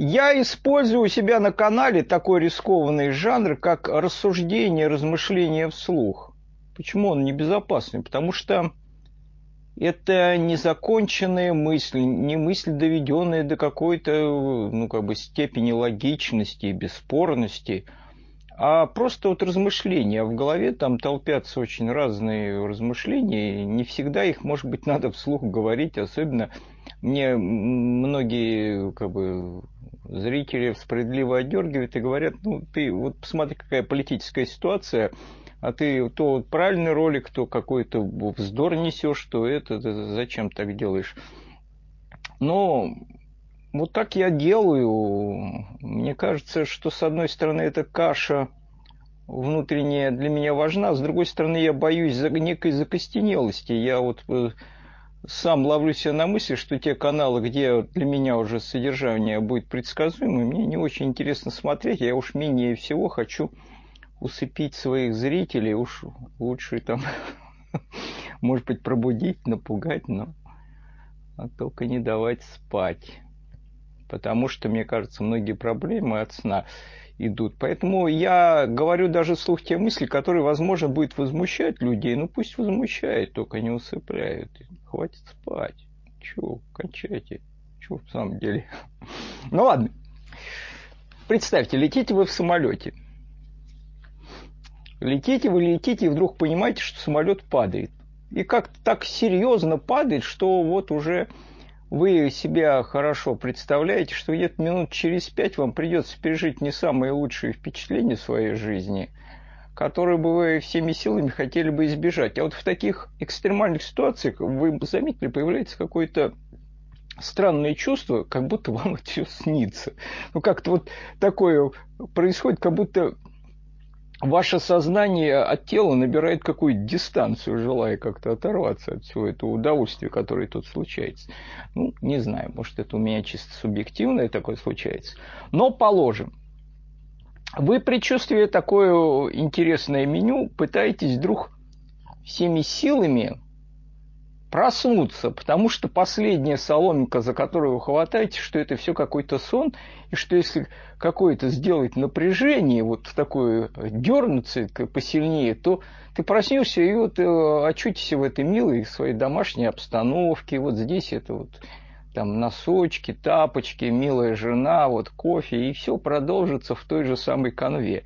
Я использую у себя на канале такой рискованный жанр, как рассуждение, размышление вслух. Почему он небезопасный? Потому что это незаконченные мысли, не мысли, доведенные до какой-то ну, как бы степени логичности и бесспорности, а просто вот размышления. А в голове там толпятся очень разные размышления, и не всегда их, может быть, надо вслух говорить, особенно мне многие как бы, зрители справедливо отдергивают и говорят, ну, ты вот посмотри, какая политическая ситуация, а ты то правильный ролик, то какой-то вздор несешь, что это, зачем так делаешь. Но вот так я делаю. Мне кажется, что с одной стороны эта каша внутренняя для меня важна, с другой стороны я боюсь за некой закостенелости. Я вот э, сам ловлю себя на мысли, что те каналы, где для меня уже содержание будет предсказуемым, мне не очень интересно смотреть. Я уж менее всего хочу усыпить своих зрителей, уж лучше там, может быть, пробудить, напугать, но а только не давать спать. Потому что, мне кажется, многие проблемы от сна идут. Поэтому я говорю даже вслух те мысли, которые, возможно, будут возмущать людей. Ну, пусть возмущает, только не усыпляют. Хватит спать. Чего, кончайте. Чего в самом деле? Ну, ладно. Представьте, летите вы в самолете – Летите вы, летите, и вдруг понимаете, что самолет падает. И как-то так серьезно падает, что вот уже вы себя хорошо представляете, что где-то минут через пять вам придется пережить не самые лучшие впечатления своей жизни, которые бы вы всеми силами хотели бы избежать. А вот в таких экстремальных ситуациях вы заметили, появляется какое-то странное чувство, как будто вам это все снится. Ну, как-то вот такое происходит, как будто ваше сознание от тела набирает какую-то дистанцию, желая как-то оторваться от всего этого удовольствия, которое тут случается. Ну, не знаю, может, это у меня чисто субъективное такое случается. Но положим, вы, предчувствуя такое интересное меню, пытаетесь вдруг всеми силами проснуться, потому что последняя соломинка, за которую вы хватаете, что это все какой-то сон, и что если какое-то сделать напряжение, вот такое дернуться посильнее, то ты проснешься и вот э, очутишься в этой милой своей домашней обстановке, вот здесь это вот там носочки, тапочки, милая жена, вот кофе, и все продолжится в той же самой конве.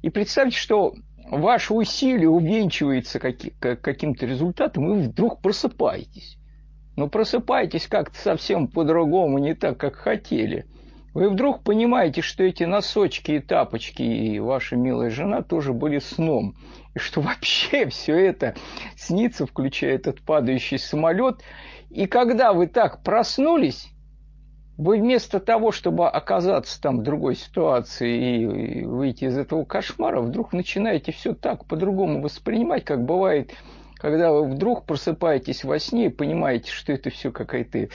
И представьте, что ваше усилие увенчивается каким-то результатом, и вы вдруг просыпаетесь. Но просыпаетесь как-то совсем по-другому, не так, как хотели. Вы вдруг понимаете, что эти носочки и тапочки и ваша милая жена тоже были сном. И что вообще все это снится, включая этот падающий самолет. И когда вы так проснулись, вы вместо того, чтобы оказаться там в другой ситуации и выйти из этого кошмара, вдруг начинаете все так по-другому воспринимать, как бывает, когда вы вдруг просыпаетесь во сне и понимаете, что это все какая-то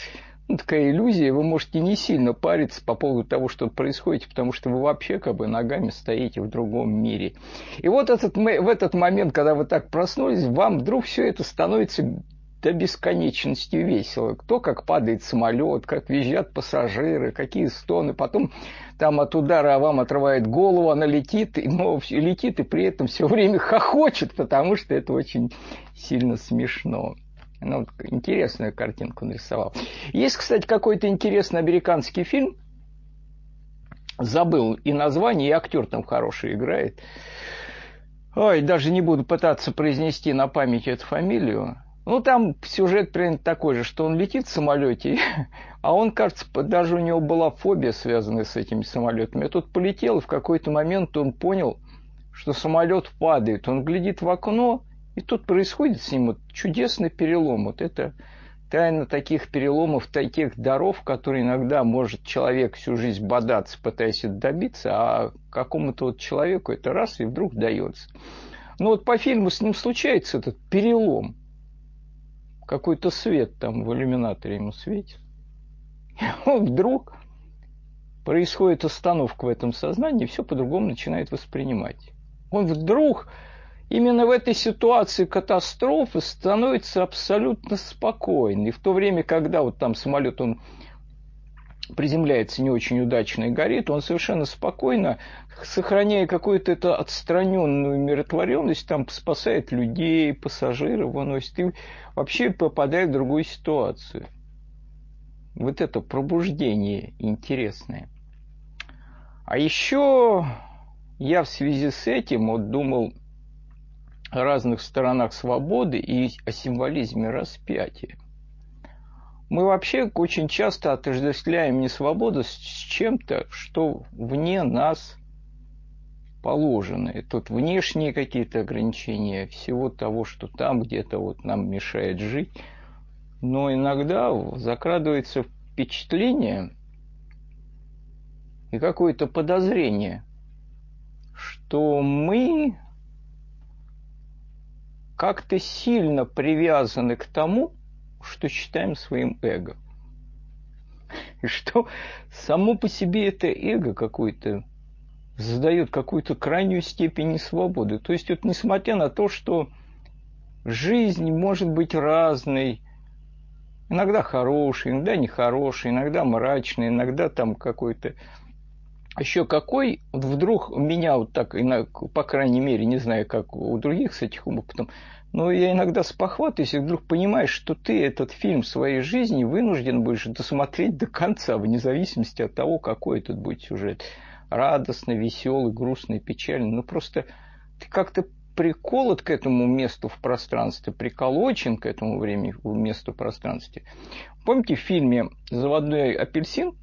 ну, такая иллюзия, вы можете не сильно париться по поводу того, что происходит, потому что вы вообще как бы ногами стоите в другом мире. И вот этот, в этот момент, когда вы так проснулись, вам вдруг все это становится до бесконечности весело. Кто как падает самолет, как визжат пассажиры, какие стоны. Потом там от удара вам отрывает голову, она летит, но летит и при этом все время хохочет, потому что это очень сильно смешно. Ну, интересную картинку нарисовал. Есть, кстати, какой-то интересный американский фильм, забыл и название, и актер там хороший играет. Ой, даже не буду пытаться произнести на память эту фамилию. Ну, там сюжет примерно такой же, что он летит в самолете, а он, кажется, даже у него была фобия, связанная с этими самолетами. А тут полетел, и в какой-то момент он понял, что самолет падает. Он глядит в окно, и тут происходит с ним вот чудесный перелом. Вот это тайна таких переломов, таких даров, которые иногда может человек всю жизнь бодаться, пытаясь это добиться, а какому-то вот человеку это раз и вдруг дается. Ну вот по фильму с ним случается этот перелом – какой-то свет там в иллюминаторе ему светит. И вдруг происходит остановка в этом сознании, все по-другому начинает воспринимать. Он вдруг именно в этой ситуации катастрофы становится абсолютно спокойным. И в то время, когда вот там самолет, он приземляется не очень удачно и горит, он совершенно спокойно, сохраняя какую-то эту отстраненную умиротворенность, там спасает людей, пассажиров, выносит, и вообще попадает в другую ситуацию. Вот это пробуждение интересное. А еще я в связи с этим вот думал о разных сторонах свободы и о символизме распятия. Мы вообще очень часто отождествляем несвободу с чем-то, что вне нас положено. И тут внешние какие-то ограничения, всего того, что там где-то вот нам мешает жить. Но иногда закрадывается впечатление и какое-то подозрение, что мы как-то сильно привязаны к тому, что считаем своим эго. И что само по себе это эго какое-то задает какую-то крайнюю степень несвободы. То есть вот несмотря на то, что жизнь может быть разной, иногда хорошей, иногда нехорошей, иногда мрачной, иногда там какой-то еще какой, вдруг меня вот так, по крайней мере, не знаю, как у других с этим опытом, но я иногда спохватываюсь и вдруг понимаешь, что ты этот фильм своей жизни вынужден будешь досмотреть до конца, вне зависимости от того, какой тут будет сюжет. Радостный, веселый, грустный, печальный. Ну, просто ты как-то приколот к этому месту в пространстве, приколочен к этому времени в месту в пространстве. Помните в фильме «Заводной апельсин»?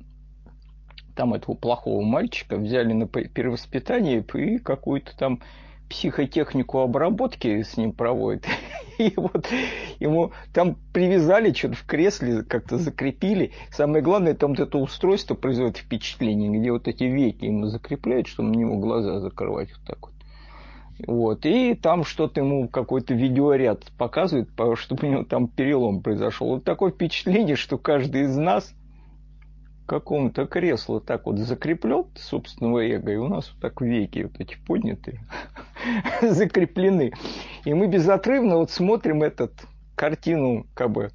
Там этого плохого мальчика взяли на перевоспитание и какую-то там психотехнику обработки с ним проводит. И вот ему там привязали что-то в кресле, как-то закрепили. Самое главное, там вот это устройство производит впечатление, где вот эти веки ему закрепляют, чтобы на него глаза закрывать вот так вот. Вот, и там что-то ему какой-то видеоряд показывает, чтобы у него там перелом произошел. Вот такое впечатление, что каждый из нас – какому-то креслу так вот закреплен собственного эго, и у нас вот так веки вот эти поднятые закреплены. И мы безотрывно вот смотрим этот картину, как бы,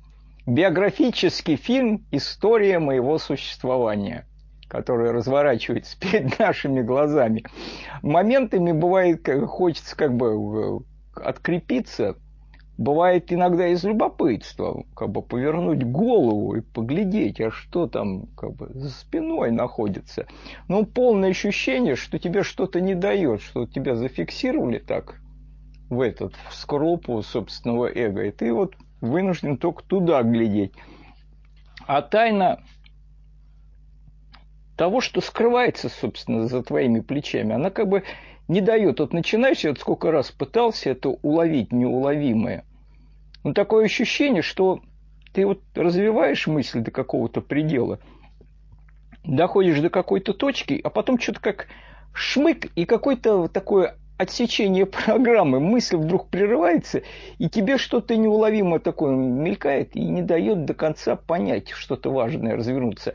биографический фильм «История моего существования», который разворачивается перед нашими глазами. Моментами бывает, хочется как бы открепиться – бывает иногда из любопытства, как бы повернуть голову и поглядеть, а что там как бы за спиной находится. Но полное ощущение, что тебе что-то не дает, что тебя зафиксировали так в этот в скорлупу собственного эго, и ты вот вынужден только туда глядеть. А тайна того, что скрывается, собственно, за твоими плечами, она как бы не дает. Вот начинаешь, я вот сколько раз пытался это уловить неуловимое, ну, такое ощущение, что ты вот развиваешь мысль до какого-то предела, доходишь до какой-то точки, а потом что-то как шмык и какое-то такое отсечение программы, мысль вдруг прерывается, и тебе что-то неуловимое такое мелькает и не дает до конца понять что-то важное, развернуться.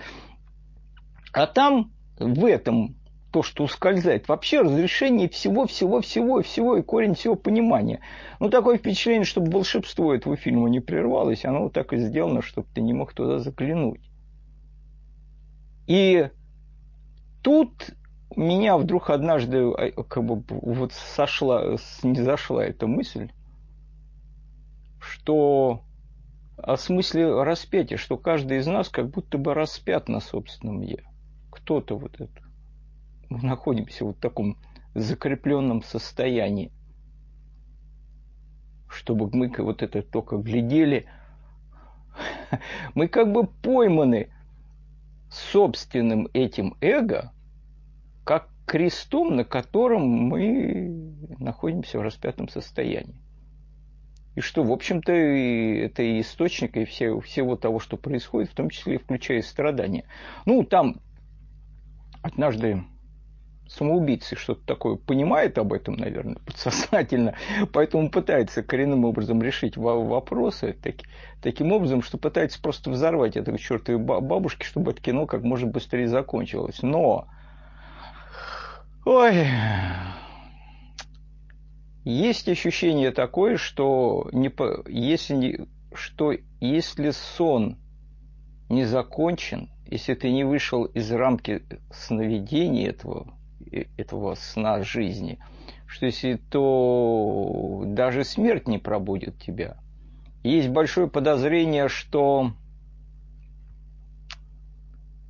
А там, в этом то, что ускользает. Вообще разрешение всего, всего, всего, всего и корень всего понимания. Ну, такое впечатление, чтобы волшебство этого фильма не прервалось, оно вот так и сделано, чтобы ты не мог туда заглянуть. И тут меня вдруг однажды а, как бы вот сошла, не зашла эта мысль, что о смысле распятия, что каждый из нас как будто бы распят на собственном «я». Кто-то вот это мы находимся вот в таком закрепленном состоянии, чтобы мы вот это только глядели, мы как бы пойманы собственным этим эго, как крестом, на котором мы находимся в распятом состоянии. И что, в общем-то, это и источник и все, всего того, что происходит, в том числе включая страдания. Ну, там однажды самоубийцы что-то такое понимает об этом, наверное, подсознательно, поэтому пытается коренным образом решить вопросы так, таким образом, что пытается просто взорвать это к чертовой бабушке, чтобы это кино как можно быстрее закончилось. Но, ой, есть ощущение такое, что, не, если, не, что если сон не закончен, если ты не вышел из рамки сновидения этого, этого сна жизни, что если то даже смерть не пробудет тебя. Есть большое подозрение, что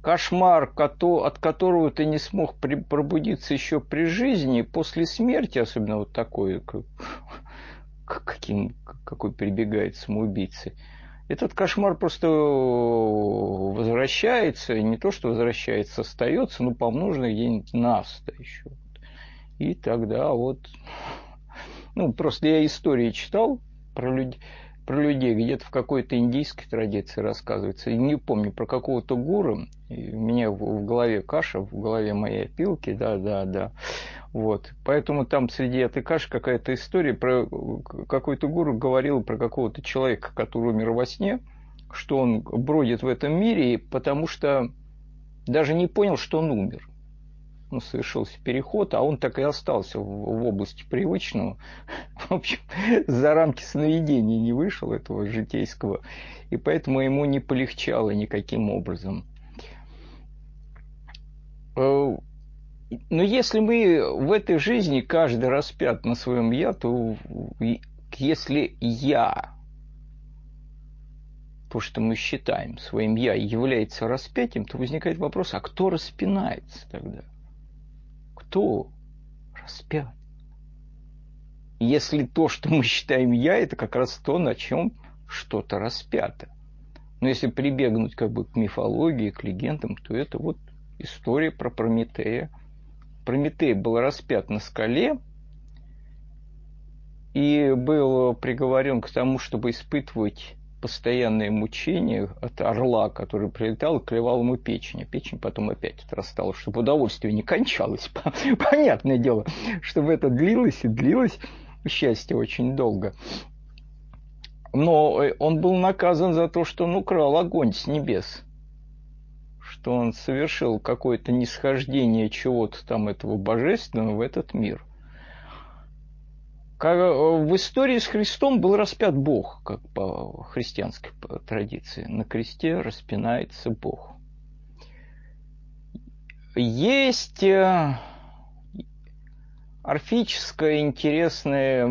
кошмар, от которого ты не смог пробудиться еще при жизни, после смерти, особенно вот такой, каким, какой прибегает самоубийцы, этот кошмар просто возвращается, не то что возвращается, остается, но помноженный где-нибудь на 100 еще. И тогда вот, ну, просто я истории читал про людей, про людей где-то в какой-то индийской традиции рассказывается. И не помню про какого-то гуру. И у меня в, в голове каша, в голове моей опилки, да, да, да. Вот. Поэтому там среди этой каши какая-то история про какой-то гуру говорил про какого-то человека, который умер во сне, что он бродит в этом мире, потому что даже не понял, что он умер ну, совершился переход, а он так и остался в, в области привычного. В общем, за рамки сновидения не вышел этого житейского, и поэтому ему не полегчало никаким образом. Э, но если мы в этой жизни каждый распят на своем «я», то если «я», то, что мы считаем своим «я», является распятием, то возникает вопрос, а кто распинается тогда? кто распят? Если то, что мы считаем я, это как раз то, на чем что-то распято. Но если прибегнуть как бы к мифологии, к легендам, то это вот история про Прометея. Прометей был распят на скале и был приговорен к тому, чтобы испытывать постоянные мучения от орла, который прилетал и клевал ему печень, а печень потом опять отрастала, чтобы удовольствие не кончалось. Понятное дело, чтобы это длилось и длилось, счастье очень долго. Но э, он был наказан за то, что он украл огонь с небес, что он совершил какое-то нисхождение чего-то там этого божественного в этот мир – в истории с Христом был распят Бог, как по христианской традиции. На кресте распинается Бог. Есть э, орфическая интересная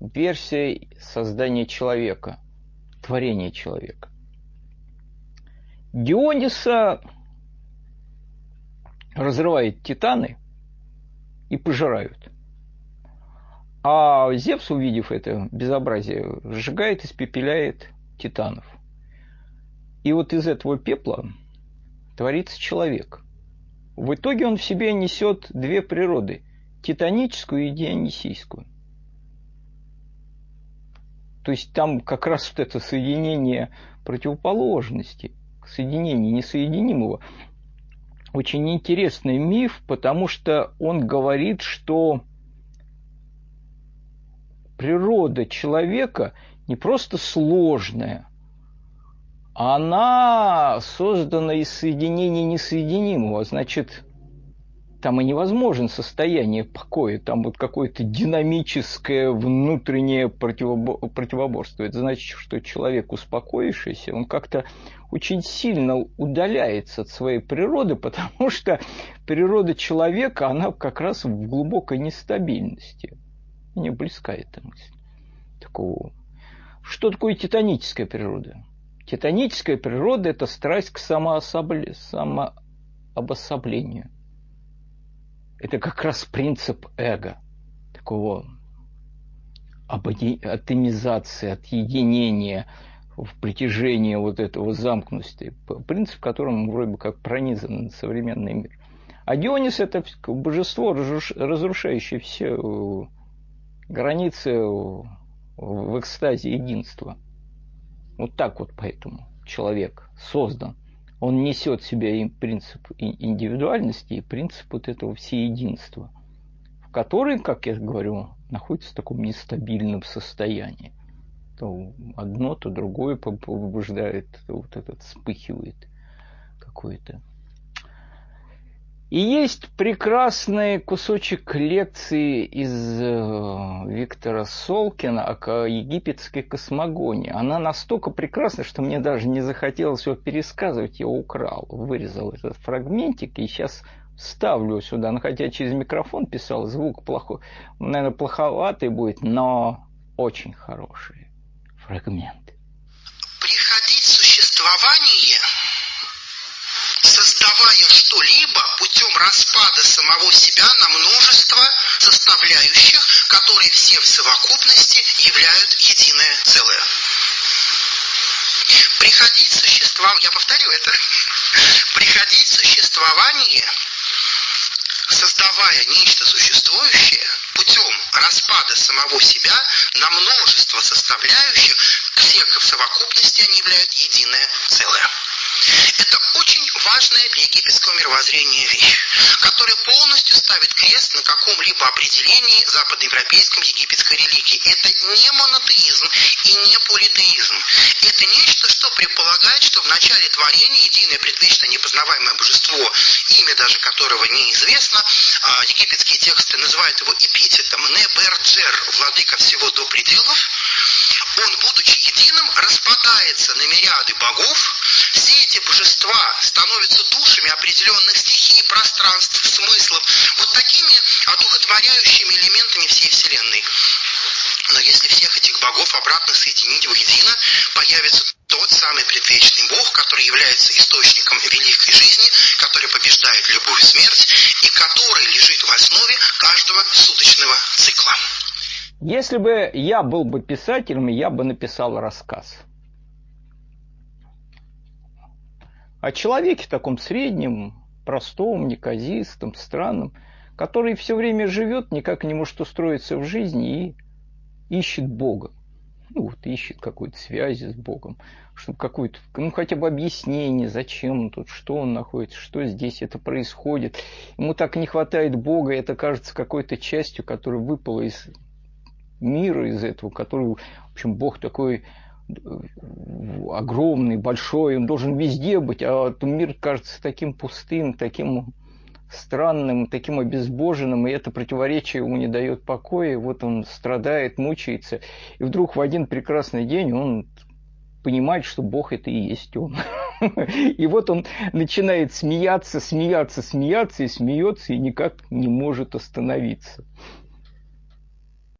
версия создания человека, творения человека. Диониса разрывает титаны и пожирают – а Зевс, увидев это безобразие, сжигает, испепеляет титанов. И вот из этого пепла творится человек. В итоге он в себе несет две природы – титаническую и дионисийскую. То есть там как раз вот это соединение противоположности, соединение несоединимого. Очень интересный миф, потому что он говорит, что природа человека не просто сложная, она создана из соединения несоединимого. Значит, там и невозможно состояние покоя, там вот какое-то динамическое внутреннее противоборство. Это значит, что человек, успокоившийся, он как-то очень сильно удаляется от своей природы, потому что природа человека, она как раз в глубокой нестабильности. Мне близка эта мысль. Такого. Что такое титаническая природа? Титаническая природа – это страсть к самоособле... самообособлению. Это как раз принцип эго, такого атомизации, отъединения, в притяжении вот этого замкнутости. Принцип, которым вроде бы как пронизан современный мир. А Дионис – это божество, разрушающее все границы в экстазе единства. Вот так вот поэтому человек создан. Он несет в себя и принцип индивидуальности, и принцип вот этого всеединства, в который, как я говорю, находится в таком нестабильном состоянии. То одно, то другое побуждает, то вот этот вспыхивает какое-то. И есть прекрасный кусочек лекции из э, Виктора Солкина о египетской космогонии. Она настолько прекрасна, что мне даже не захотелось его пересказывать, я украл, вырезал этот фрагментик и сейчас ставлю сюда. Ну, хотя через микрофон писал, звук плохой, наверное, плоховатый будет, но очень хороший фрагмент. Приходить существование что-либо путем распада самого себя на множество составляющих, которые все в совокупности являют единое целое. Приходить существование, я повторю это, приходить существование, создавая нечто существующее, путем распада самого себя на множество составляющих, всех в совокупности они являют единое целое. Это очень важная для египетского мировоззрения вещь, которая полностью ставит крест на каком-либо определении западноевропейском египетской религии. Это не монотеизм и не политеизм. Это нечто, что предполагает, что в начале творения единое предвечно непознаваемое божество, имя даже которого неизвестно, а египетские тексты называют его любую смерть и который лежит в основе каждого суточного цикла. Если бы я был бы писателем, я бы написал рассказ. О человеке таком среднем, простом, неказистом, странном, который все время живет, никак не может устроиться в жизни и ищет Бога. Ну вот ищет какой-то связи с Богом, чтобы какое-то, ну хотя бы объяснение, зачем он тут, что он находится, что здесь это происходит. Ему так не хватает Бога, это кажется какой-то частью, которая выпала из мира из этого, который, в общем, Бог такой э, огромный, большой, он должен везде быть, а мир кажется таким пустым, таким странным, таким обезбоженным, и это противоречие ему не дает покоя, вот он страдает, мучается, и вдруг в один прекрасный день он понимает, что Бог это и есть он. И вот он начинает смеяться, смеяться, смеяться, и смеется, и никак не может остановиться.